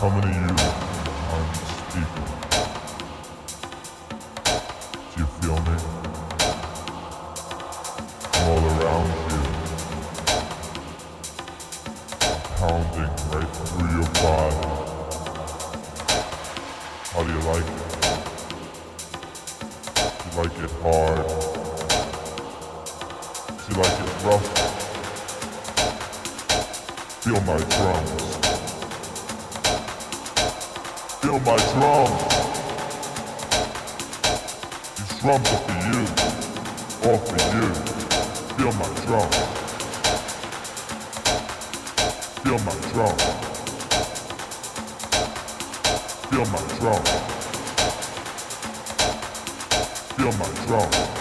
I'm coming to you on the speaker. Do you feel me? All around you. Pounding right through your body. How do you like it? Do you like it hard? Do you like it rough? Feel my drums. Drums are for you. All for you. Feel my drums. Feel my drums. Feel my drums. Feel my drums. Feel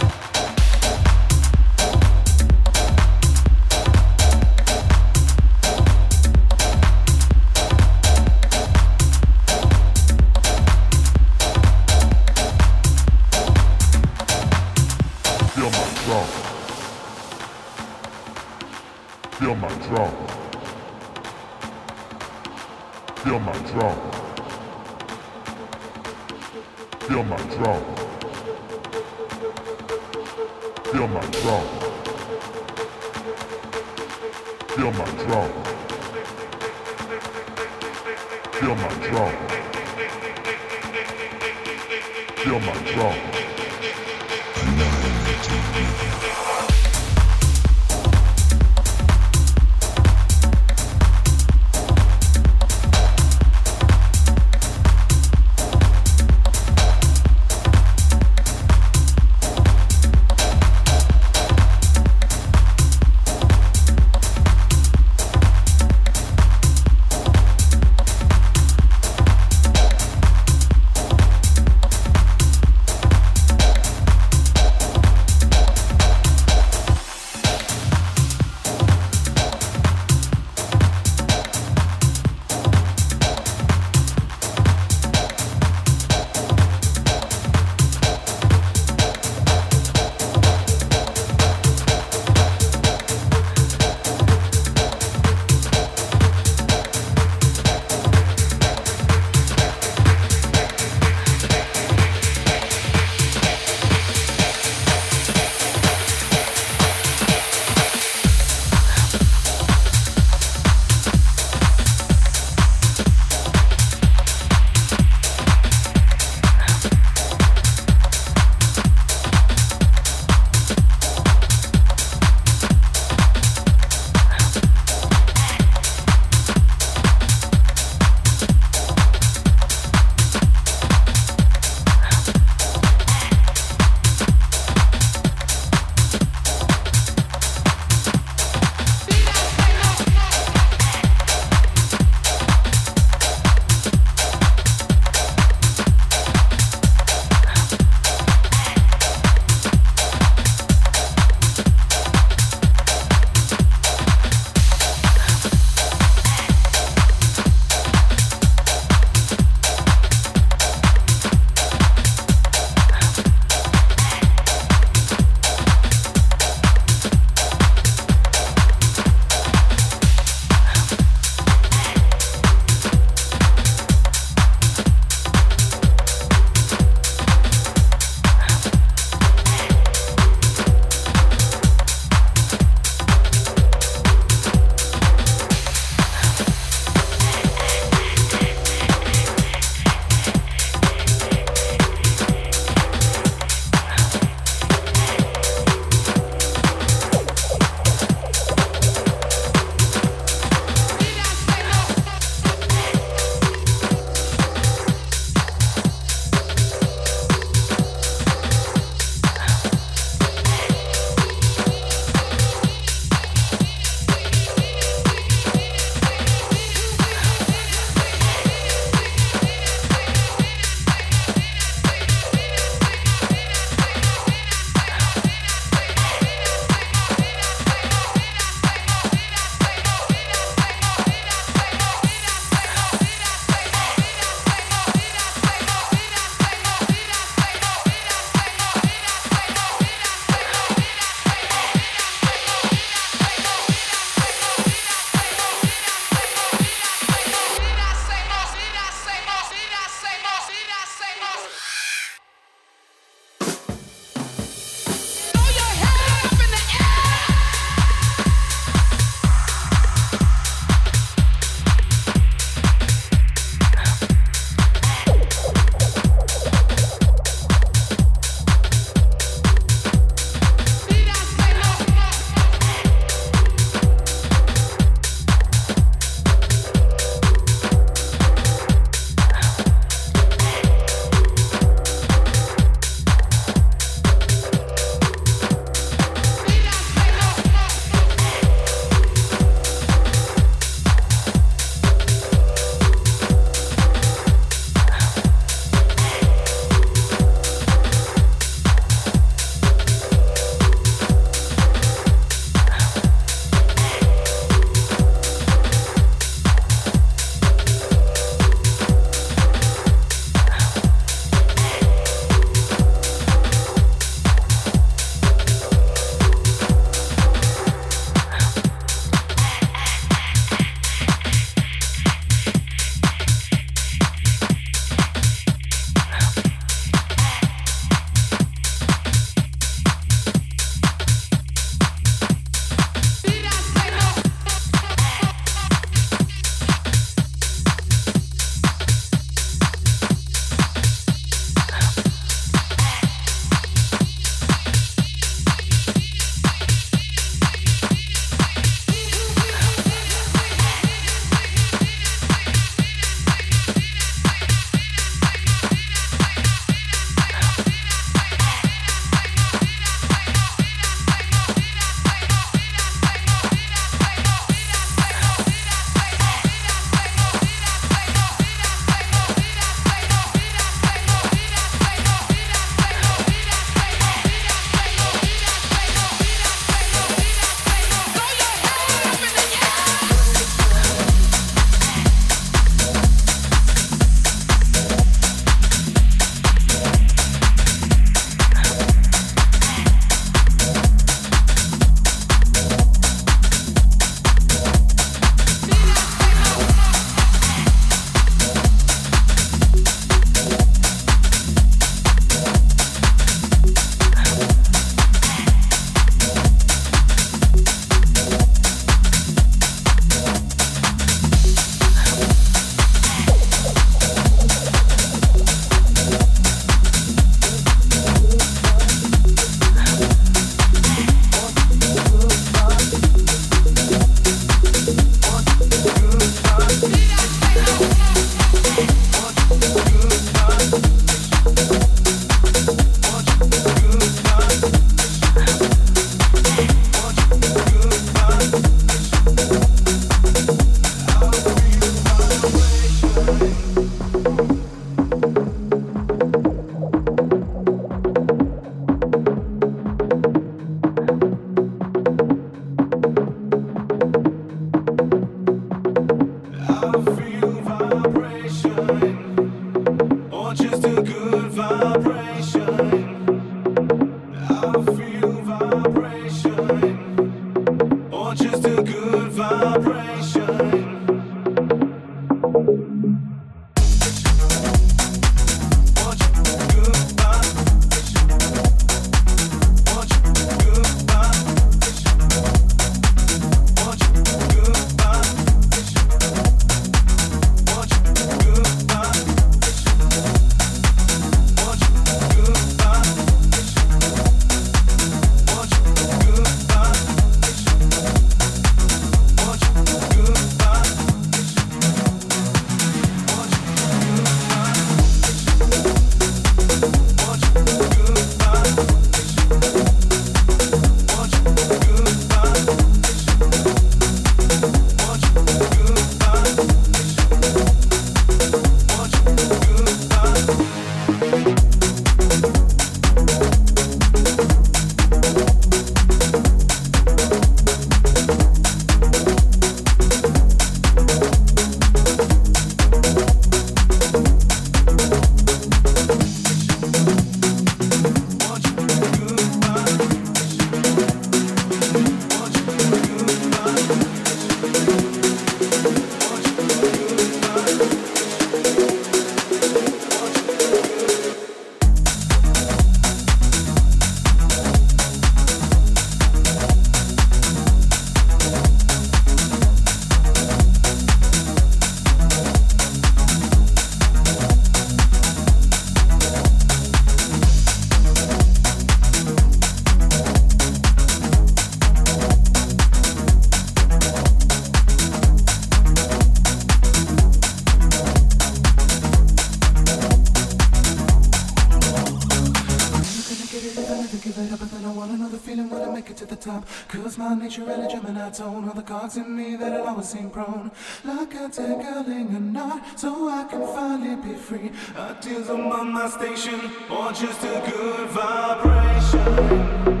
nature a Gemini tone are the cogs in me that'll always seem prone. Like a tangling a knot, so I can finally be free. Ideas on my station, or just a good vibration.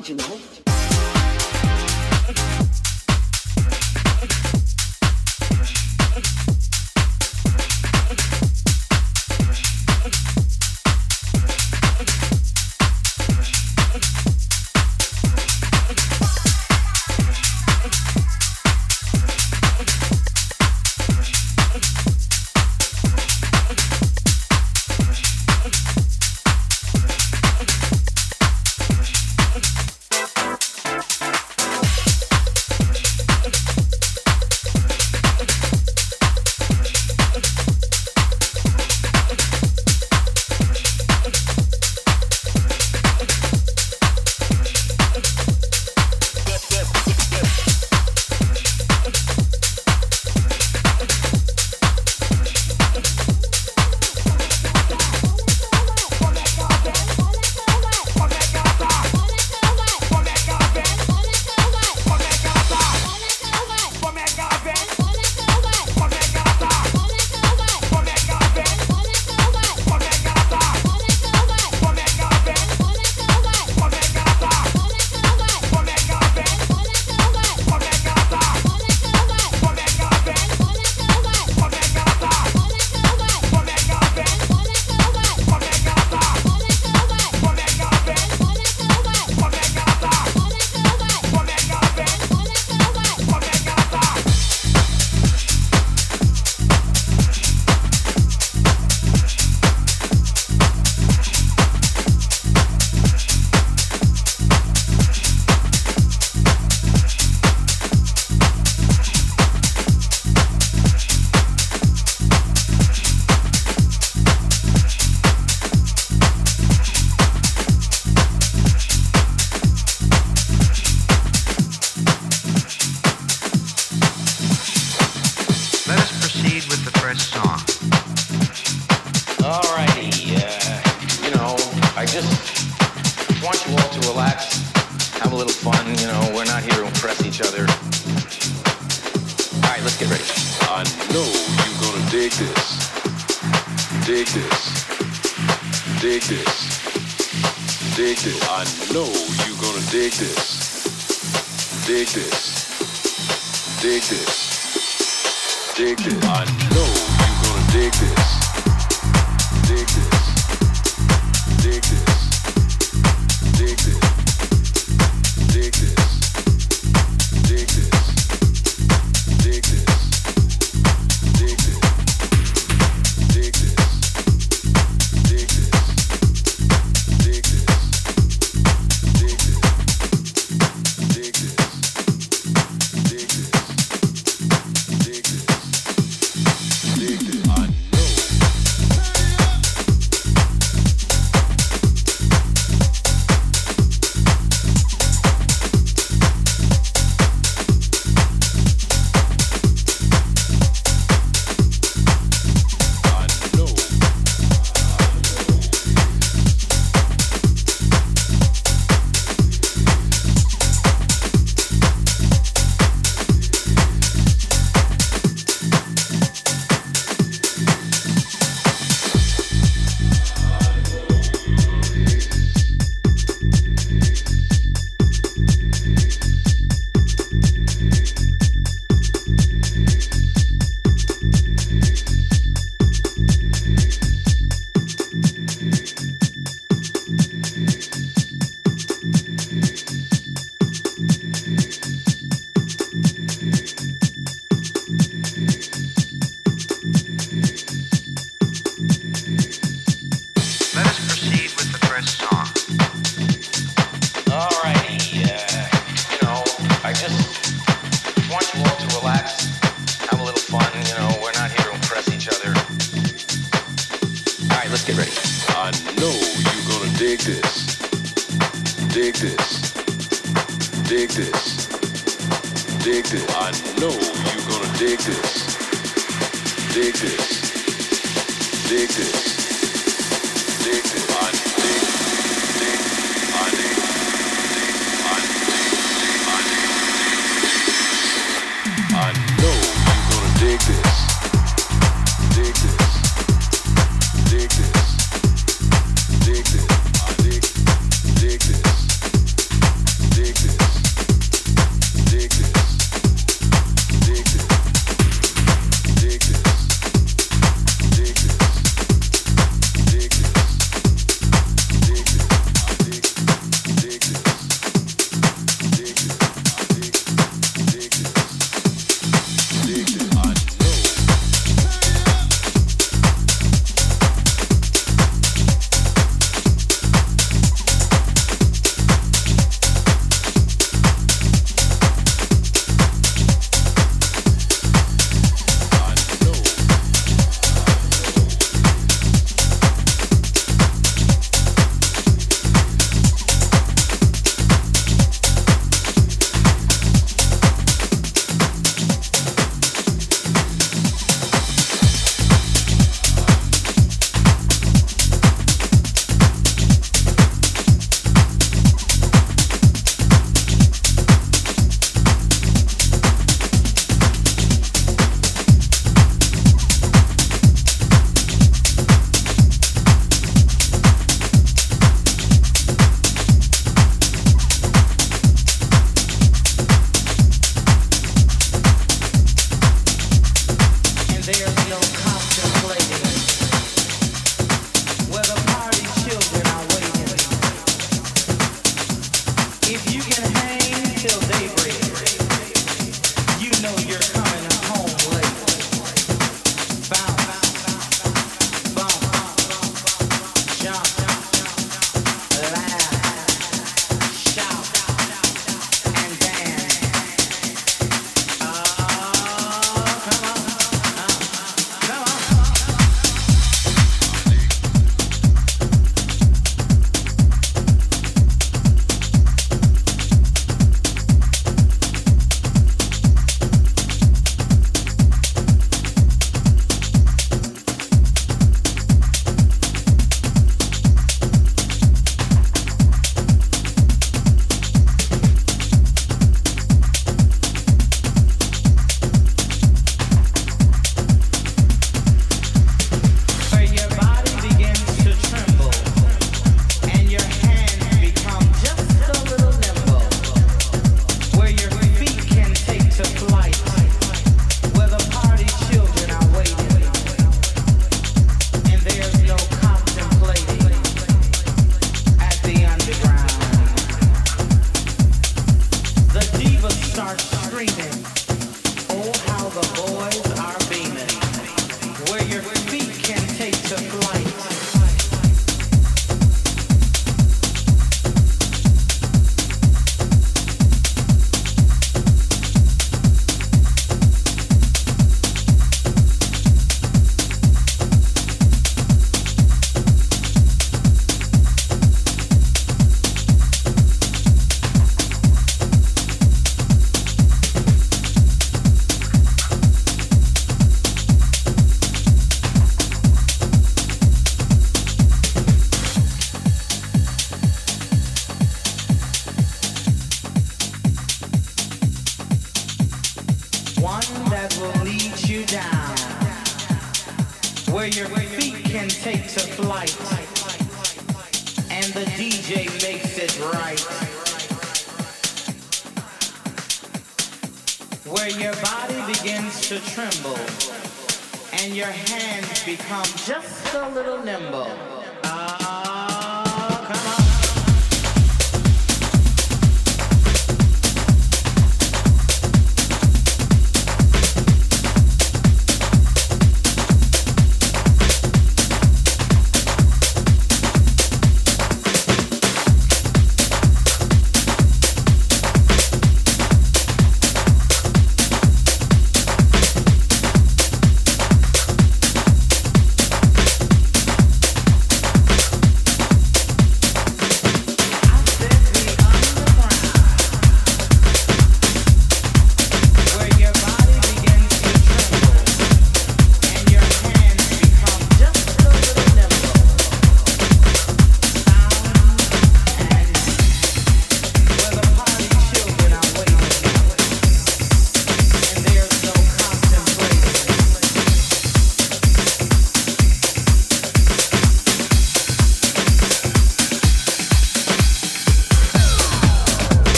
de novo. song. Alrighty, uh, you know, I just want you all to relax, have a little fun, you know, we're not here to impress each other. Alright, let's get ready. I know you're gonna dig this. Dig this. Dig this. Dig this. I know you're gonna dig this. Dig this. Dig this. Dig this. I know. Dig this. Dig this. Dig this.